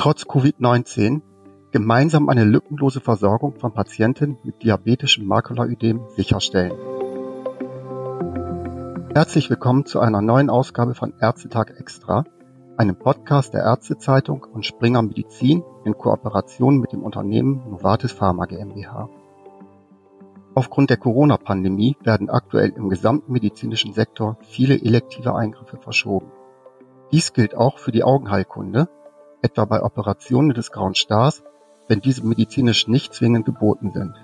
trotz Covid-19 gemeinsam eine lückenlose Versorgung von Patienten mit diabetischem Makulaödem sicherstellen. Herzlich willkommen zu einer neuen Ausgabe von Ärztetag Extra, einem Podcast der Ärztezeitung und Springer Medizin in Kooperation mit dem Unternehmen Novartis Pharma GmbH. Aufgrund der Corona-Pandemie werden aktuell im gesamten medizinischen Sektor viele elektive Eingriffe verschoben. Dies gilt auch für die Augenheilkunde, etwa bei Operationen des Grauen Stars, wenn diese medizinisch nicht zwingend geboten sind.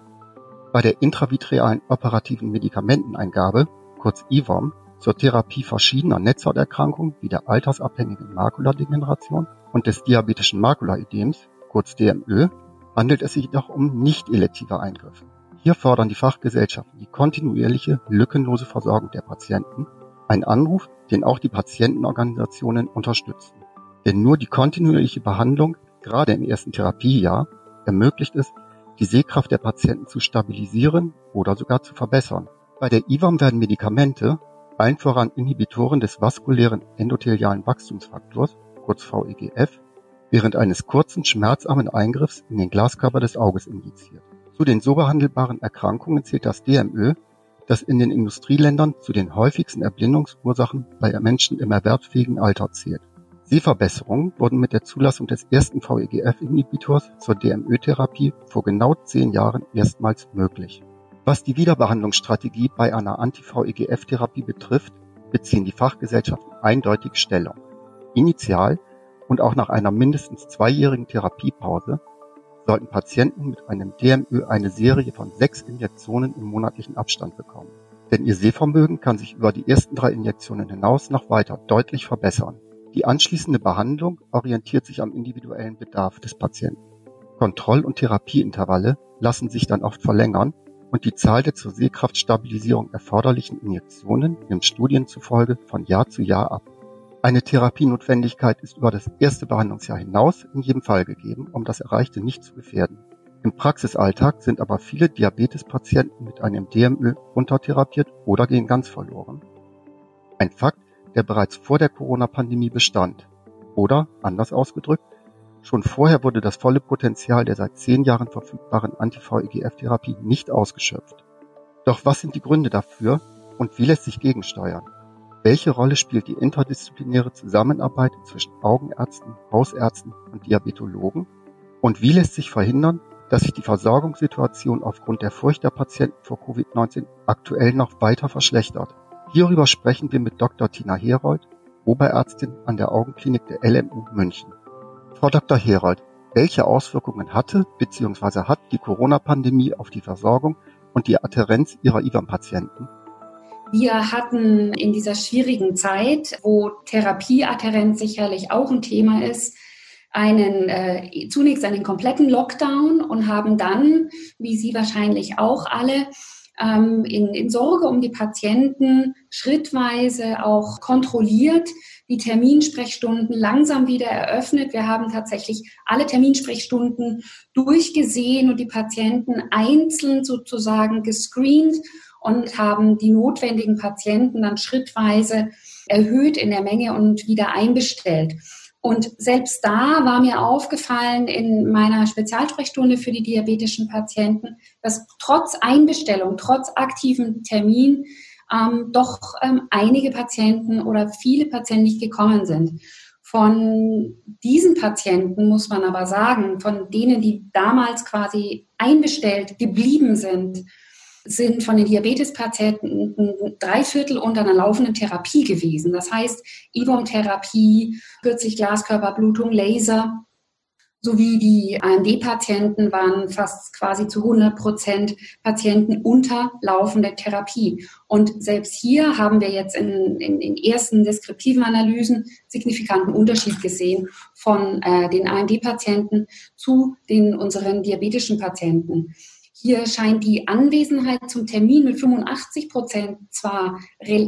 Bei der intravitrealen operativen Medikamenteneingabe, kurz IVOM, zur Therapie verschiedener Netzhauterkrankungen wie der altersabhängigen Makuladegeneration und des diabetischen Makulaödems, kurz DMÖ, handelt es sich jedoch um nicht elektive Eingriffe. Hier fordern die Fachgesellschaften die kontinuierliche, lückenlose Versorgung der Patienten, ein Anruf, den auch die Patientenorganisationen unterstützen. Denn nur die kontinuierliche Behandlung, gerade im ersten Therapiejahr, ermöglicht es, die Sehkraft der Patienten zu stabilisieren oder sogar zu verbessern. Bei der IWAM werden Medikamente, allen voran Inhibitoren des vaskulären endothelialen Wachstumsfaktors, kurz VEGF, während eines kurzen, schmerzarmen Eingriffs in den Glaskörper des Auges indiziert. Zu den so behandelbaren Erkrankungen zählt das DMÖ, das in den Industrieländern zu den häufigsten Erblindungsursachen bei Menschen im erwerbsfähigen Alter zählt. Sehverbesserungen wurden mit der Zulassung des ersten VEGF-Inhibitors zur DMÖ-Therapie vor genau zehn Jahren erstmals möglich. Was die Wiederbehandlungsstrategie bei einer Anti-VEGF-Therapie betrifft, beziehen die Fachgesellschaften eindeutig Stellung. Initial und auch nach einer mindestens zweijährigen Therapiepause sollten Patienten mit einem DMÖ eine Serie von sechs Injektionen im monatlichen Abstand bekommen. Denn ihr Sehvermögen kann sich über die ersten drei Injektionen hinaus noch weiter deutlich verbessern. Die anschließende Behandlung orientiert sich am individuellen Bedarf des Patienten. Kontroll- und Therapieintervalle lassen sich dann oft verlängern und die Zahl der zur Sehkraftstabilisierung erforderlichen Injektionen nimmt Studien zufolge von Jahr zu Jahr ab. Eine Therapienotwendigkeit ist über das erste Behandlungsjahr hinaus in jedem Fall gegeben, um das Erreichte nicht zu gefährden. Im Praxisalltag sind aber viele Diabetespatienten mit einem DMÖ untertherapiert oder gehen ganz verloren. Ein Fakt, der bereits vor der Corona-Pandemie bestand. Oder, anders ausgedrückt, schon vorher wurde das volle Potenzial der seit zehn Jahren verfügbaren Anti-VEGF-Therapie nicht ausgeschöpft. Doch was sind die Gründe dafür und wie lässt sich gegensteuern? Welche Rolle spielt die interdisziplinäre Zusammenarbeit zwischen Augenärzten, Hausärzten und Diabetologen? Und wie lässt sich verhindern, dass sich die Versorgungssituation aufgrund der Furcht der Patienten vor Covid-19 aktuell noch weiter verschlechtert? Hierüber sprechen wir mit Dr. Tina Herold, Oberärztin an der Augenklinik der LMU München. Frau Dr. Herold, welche Auswirkungen hatte bzw. hat die Corona-Pandemie auf die Versorgung und die Adherenz Ihrer IWAM-Patienten? Wir hatten in dieser schwierigen Zeit, wo Therapieadherenz sicherlich auch ein Thema ist, einen äh, zunächst einen kompletten Lockdown und haben dann, wie Sie wahrscheinlich auch alle, ähm, in, in Sorge um die Patienten schrittweise auch kontrolliert, die Terminsprechstunden langsam wieder eröffnet. Wir haben tatsächlich alle Terminsprechstunden durchgesehen und die Patienten einzeln sozusagen gescreent und haben die notwendigen Patienten dann schrittweise erhöht in der Menge und wieder einbestellt. Und selbst da war mir aufgefallen in meiner Spezialsprechstunde für die diabetischen Patienten, dass trotz Einbestellung, trotz aktiven Termin ähm, doch ähm, einige Patienten oder viele Patienten nicht gekommen sind. Von diesen Patienten muss man aber sagen, von denen, die damals quasi einbestellt geblieben sind, sind von den Diabetespatienten drei Viertel unter einer laufenden Therapie gewesen. Das heißt, IVOM-Therapie, kürzlich Glaskörperblutung, Laser, sowie die AMD-Patienten waren fast quasi zu 100 Prozent Patienten unter laufender Therapie. Und selbst hier haben wir jetzt in, in, in ersten deskriptiven Analysen signifikanten Unterschied gesehen von äh, den AMD-Patienten zu den unseren diabetischen Patienten. Hier scheint die Anwesenheit zum Termin mit 85 Prozent zwar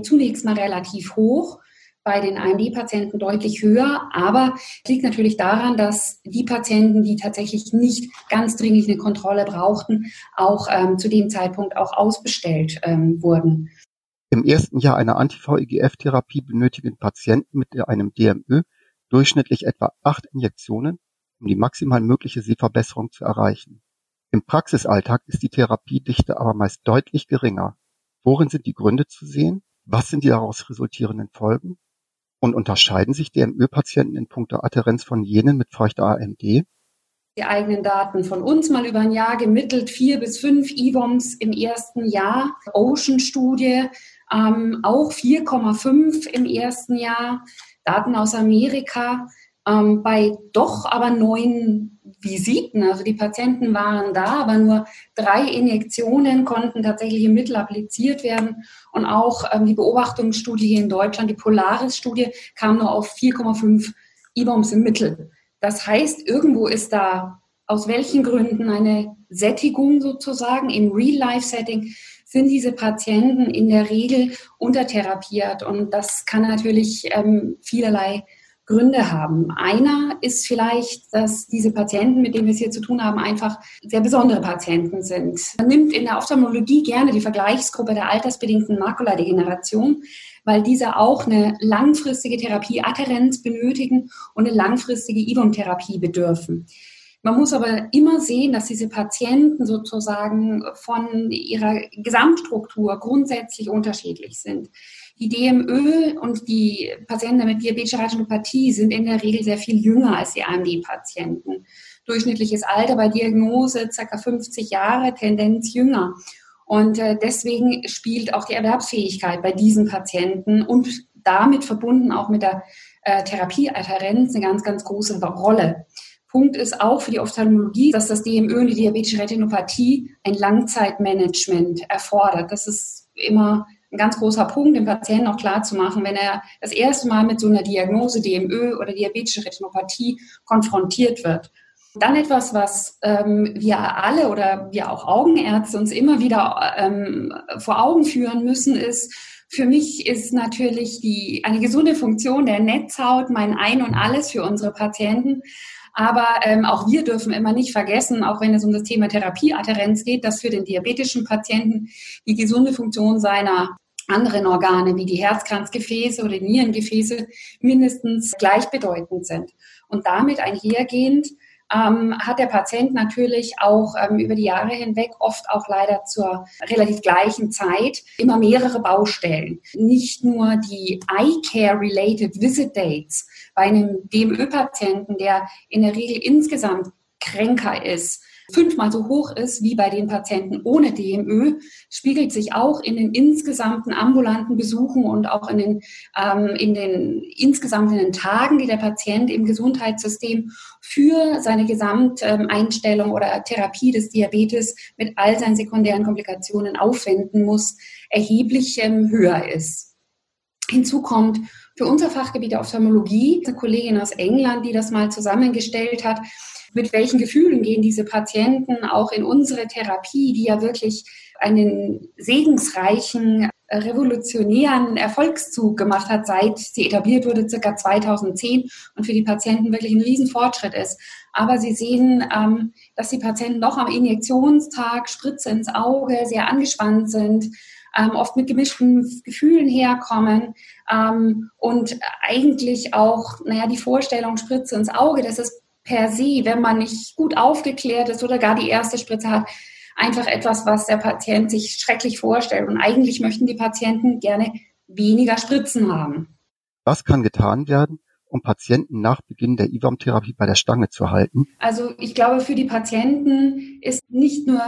zunächst mal relativ hoch, bei den AMD-Patienten deutlich höher, aber liegt natürlich daran, dass die Patienten, die tatsächlich nicht ganz dringlich eine Kontrolle brauchten, auch ähm, zu dem Zeitpunkt auch ausbestellt ähm, wurden. Im ersten Jahr einer Anti-VEGF-Therapie benötigen Patienten mit einem DMÖ durchschnittlich etwa acht Injektionen um die maximal mögliche Sehverbesserung zu erreichen. Im Praxisalltag ist die Therapiedichte aber meist deutlich geringer. Worin sind die Gründe zu sehen? Was sind die daraus resultierenden Folgen? Und unterscheiden sich DMÖ-Patienten in puncto Adherenz von jenen mit feuchter AMD? Die eigenen Daten von uns mal über ein Jahr gemittelt vier bis fünf IBOMs im ersten Jahr. Ocean-Studie ähm, auch 4,5 im ersten Jahr. Daten aus Amerika ähm, bei doch aber neun Visiten. Also die Patienten waren da, aber nur drei Injektionen konnten tatsächlich im Mittel appliziert werden. Und auch ähm, die Beobachtungsstudie hier in Deutschland, die Polaris-Studie, kam nur auf 4,5 IBOMs im Mittel. Das heißt, irgendwo ist da aus welchen Gründen eine Sättigung sozusagen im Real-Life-Setting sind diese Patienten in der Regel untertherapiert. Und das kann natürlich ähm, vielerlei Gründe haben. Einer ist vielleicht, dass diese Patienten, mit denen wir es hier zu tun haben, einfach sehr besondere Patienten sind. Man nimmt in der Ophthalmologie gerne die Vergleichsgruppe der altersbedingten Makuladegeneration, weil diese auch eine langfristige Therapieadherenz benötigen und eine langfristige Ivum-Therapie bedürfen. Man muss aber immer sehen, dass diese Patienten sozusagen von ihrer Gesamtstruktur grundsätzlich unterschiedlich sind. Die DMÖ und die Patienten mit diabetischer Retinopathie sind in der Regel sehr viel jünger als die AMD-Patienten. Durchschnittliches Alter bei Diagnose ca. 50 Jahre, Tendenz jünger. Und äh, deswegen spielt auch die Erwerbsfähigkeit bei diesen Patienten und damit verbunden auch mit der äh, Therapieadherenz eine ganz, ganz große Rolle. Punkt ist auch für die Ophthalmologie, dass das DMÖ und die diabetische Retinopathie ein Langzeitmanagement erfordert. Das ist immer ein ganz großer Punkt, dem Patienten auch klar zu machen, wenn er das erste Mal mit so einer Diagnose DMÖ oder diabetische Retinopathie konfrontiert wird. Dann etwas, was ähm, wir alle oder wir auch Augenärzte uns immer wieder ähm, vor Augen führen müssen, ist, für mich ist natürlich die, eine gesunde Funktion der Netzhaut mein Ein und Alles für unsere Patienten. Aber ähm, auch wir dürfen immer nicht vergessen, auch wenn es um das Thema Therapieadherenz geht, dass für den diabetischen Patienten die gesunde Funktion seiner anderen Organe wie die Herzkranzgefäße oder Nierengefäße mindestens gleichbedeutend sind. Und damit einhergehend ähm, hat der Patient natürlich auch ähm, über die Jahre hinweg oft auch leider zur relativ gleichen Zeit immer mehrere Baustellen. Nicht nur die Eye Care Related Visit Dates bei einem DMÖ-Patienten, der in der Regel insgesamt kränker ist, fünfmal so hoch ist wie bei den Patienten ohne DMÖ, spiegelt sich auch in den insgesamten ambulanten Besuchen und auch in den, ähm, in den insgesamt in den Tagen, die der Patient im Gesundheitssystem für seine Gesamteinstellung oder Therapie des Diabetes mit all seinen sekundären Komplikationen aufwenden muss, erheblich ähm, höher ist. Hinzu kommt für unser Fachgebiet der Ophthalmologie eine Kollegin aus England, die das mal zusammengestellt hat, mit welchen Gefühlen gehen diese Patienten auch in unsere Therapie, die ja wirklich einen segensreichen, revolutionären Erfolgszug gemacht hat, seit sie etabliert wurde, circa 2010 und für die Patienten wirklich ein Riesenfortschritt ist. Aber Sie sehen, ähm, dass die Patienten noch am Injektionstag Spritze ins Auge sehr angespannt sind, ähm, oft mit gemischten Gefühlen herkommen ähm, und eigentlich auch, naja, die Vorstellung Spritze ins Auge, das ist per se, wenn man nicht gut aufgeklärt ist oder gar die erste Spritze hat, einfach etwas, was der Patient sich schrecklich vorstellt. Und eigentlich möchten die Patienten gerne weniger Spritzen haben. Was kann getan werden, um Patienten nach Beginn der IWAM-Therapie bei der Stange zu halten? Also ich glaube, für die Patienten ist nicht nur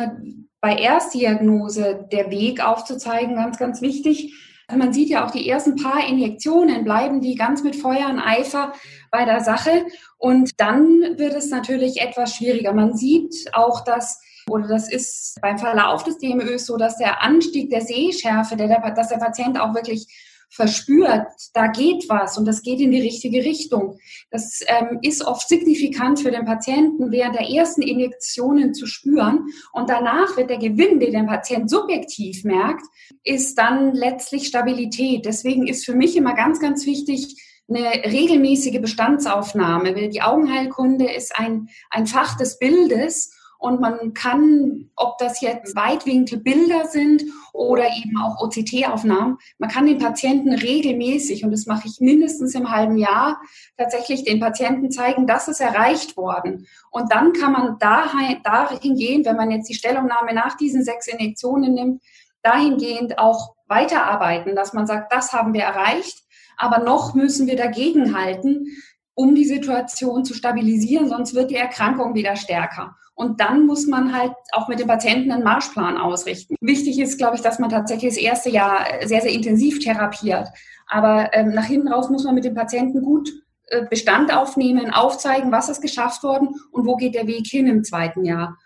bei Erstdiagnose der Weg aufzuzeigen ganz, ganz wichtig, man sieht ja auch die ersten paar Injektionen, bleiben die ganz mit Feuer und Eifer bei der Sache. Und dann wird es natürlich etwas schwieriger. Man sieht auch, dass oder das ist beim Verlauf des DMÖs so, dass der Anstieg der Sehschärfe, der, dass der Patient auch wirklich verspürt, da geht was und das geht in die richtige Richtung. Das ähm, ist oft signifikant für den Patienten während der ersten Injektionen zu spüren und danach wird der Gewinn, den der Patient subjektiv merkt, ist dann letztlich Stabilität. Deswegen ist für mich immer ganz, ganz wichtig, eine regelmäßige Bestandsaufnahme. Die Augenheilkunde ist ein, ein Fach des Bildes und man kann, ob das jetzt Weitwinkelbilder sind oder eben auch OCT-Aufnahmen. Man kann den Patienten regelmäßig, und das mache ich mindestens im halben Jahr, tatsächlich den Patienten zeigen, das ist erreicht worden. Und dann kann man dahin, dahingehend, wenn man jetzt die Stellungnahme nach diesen sechs Injektionen nimmt, dahingehend auch weiterarbeiten, dass man sagt, das haben wir erreicht, aber noch müssen wir dagegenhalten, um die Situation zu stabilisieren, sonst wird die Erkrankung wieder stärker. Und dann muss man halt auch mit dem Patienten einen Marschplan ausrichten. Wichtig ist, glaube ich, dass man tatsächlich das erste Jahr sehr, sehr intensiv therapiert. Aber ähm, nach hinten raus muss man mit dem Patienten gut äh, Bestand aufnehmen, aufzeigen, was ist geschafft worden und wo geht der Weg hin im zweiten Jahr.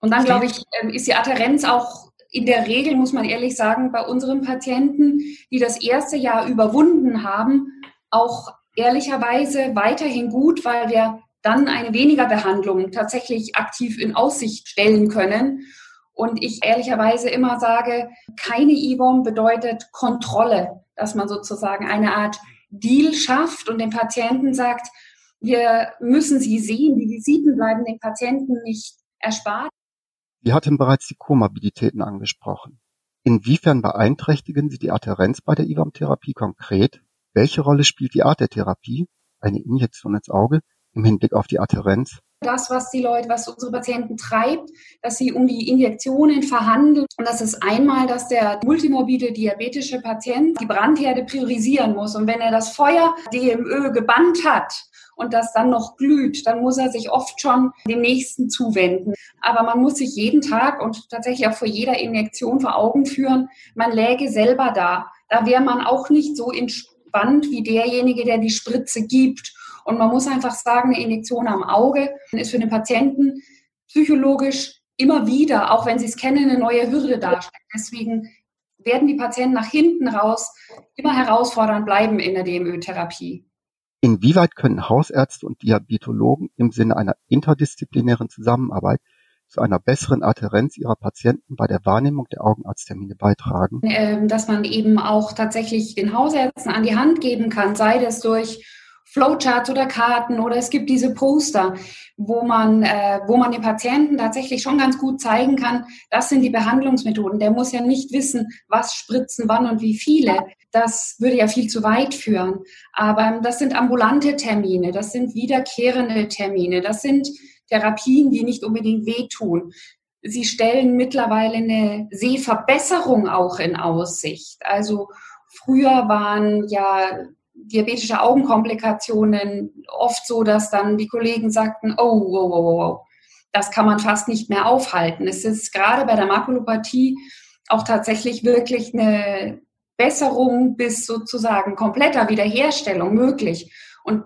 Und dann, glaube ich, ähm, ist die Adherenz auch in der Regel, muss man ehrlich sagen, bei unseren Patienten, die das erste Jahr überwunden haben, auch ehrlicherweise weiterhin gut, weil wir dann eine weniger Behandlung tatsächlich aktiv in Aussicht stellen können. Und ich ehrlicherweise immer sage, keine IBOM bedeutet Kontrolle, dass man sozusagen eine Art Deal schafft und dem Patienten sagt, wir müssen sie sehen, die Visiten bleiben dem Patienten nicht erspart. Sie hatten bereits die Komorbiditäten angesprochen. Inwiefern beeinträchtigen Sie die Adhärenz bei der IWAM-Therapie konkret? Welche Rolle spielt die Art der Therapie, eine Injektion ins Auge, im Hinblick auf die Adhärenz? Das, was die Leute, was unsere Patienten treibt, dass sie um die Injektionen verhandeln. Und das ist einmal, dass der multimorbide diabetische Patient die Brandherde priorisieren muss. Und wenn er das Feuer DMÖ gebannt hat und das dann noch glüht, dann muss er sich oft schon dem nächsten zuwenden. Aber man muss sich jeden Tag und tatsächlich auch vor jeder Injektion vor Augen führen, man läge selber da. Da wäre man auch nicht so Band wie derjenige, der die Spritze gibt. Und man muss einfach sagen, eine Injektion am Auge ist für den Patienten psychologisch immer wieder, auch wenn sie es kennen, eine neue Hürde darstellt. Deswegen werden die Patienten nach hinten raus immer herausfordernd bleiben in der DMÖ-Therapie. Inwieweit können Hausärzte und Diabetologen im Sinne einer interdisziplinären Zusammenarbeit zu einer besseren Adhärenz ihrer Patienten bei der Wahrnehmung der Augenarzttermine beitragen? Ähm, dass man eben auch tatsächlich den Hausärzten an die Hand geben kann, sei das durch Flowcharts oder Karten oder es gibt diese Poster, wo man, äh, wo man den Patienten tatsächlich schon ganz gut zeigen kann, das sind die Behandlungsmethoden. Der muss ja nicht wissen, was spritzen, wann und wie viele. Das würde ja viel zu weit führen. Aber das sind ambulante Termine, das sind wiederkehrende Termine, das sind Therapien, die nicht unbedingt wehtun. Sie stellen mittlerweile eine Sehverbesserung auch in Aussicht. Also früher waren ja diabetische Augenkomplikationen oft so, dass dann die Kollegen sagten, oh, oh, oh, oh, das kann man fast nicht mehr aufhalten. Es ist gerade bei der Makulopathie auch tatsächlich wirklich eine Besserung bis sozusagen kompletter Wiederherstellung möglich. Und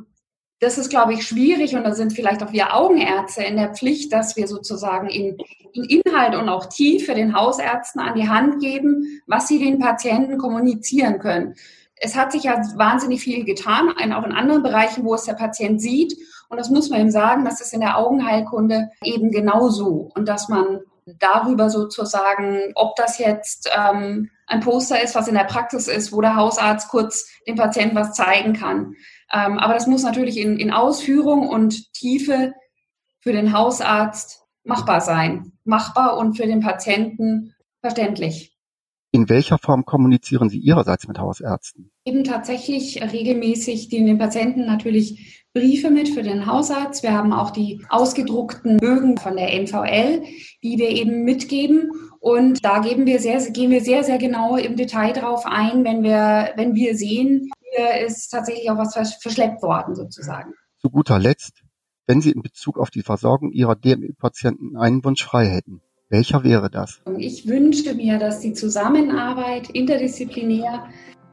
das ist, glaube ich, schwierig und da sind vielleicht auch wir Augenärzte in der Pflicht, dass wir sozusagen in, in, Inhalt und auch Tiefe den Hausärzten an die Hand geben, was sie den Patienten kommunizieren können. Es hat sich ja wahnsinnig viel getan, auch in anderen Bereichen, wo es der Patient sieht. Und das muss man ihm sagen, das ist in der Augenheilkunde eben genauso. Und dass man darüber sozusagen, ob das jetzt ähm, ein Poster ist, was in der Praxis ist, wo der Hausarzt kurz dem Patienten was zeigen kann ähm, aber das muss natürlich in, in Ausführung und Tiefe für den Hausarzt machbar sein. Machbar und für den Patienten verständlich. In welcher Form kommunizieren Sie Ihrerseits mit Hausärzten? Eben tatsächlich regelmäßig den Patienten natürlich Briefe mit für den Hausarzt. Wir haben auch die ausgedruckten Bögen von der NVL, die wir eben mitgeben. Und da geben wir sehr, gehen wir sehr, sehr genau im Detail drauf ein, wenn wir, wenn wir sehen, hier ist tatsächlich auch was verschleppt worden sozusagen. Zu guter Letzt, wenn Sie in Bezug auf die Versorgung Ihrer DME-Patienten einen Wunsch frei hätten, welcher wäre das? Ich wünschte mir, dass die Zusammenarbeit interdisziplinär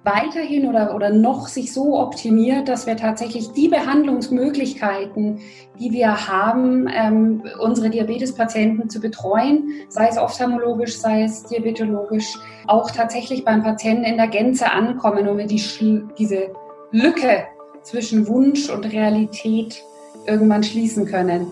weiterhin oder, oder noch sich so optimiert, dass wir tatsächlich die Behandlungsmöglichkeiten, die wir haben, ähm, unsere Diabetespatienten zu betreuen, sei es ophthalmologisch, sei es diabetologisch, auch tatsächlich beim Patienten in der Gänze ankommen und wir die, diese Lücke zwischen Wunsch und Realität irgendwann schließen können.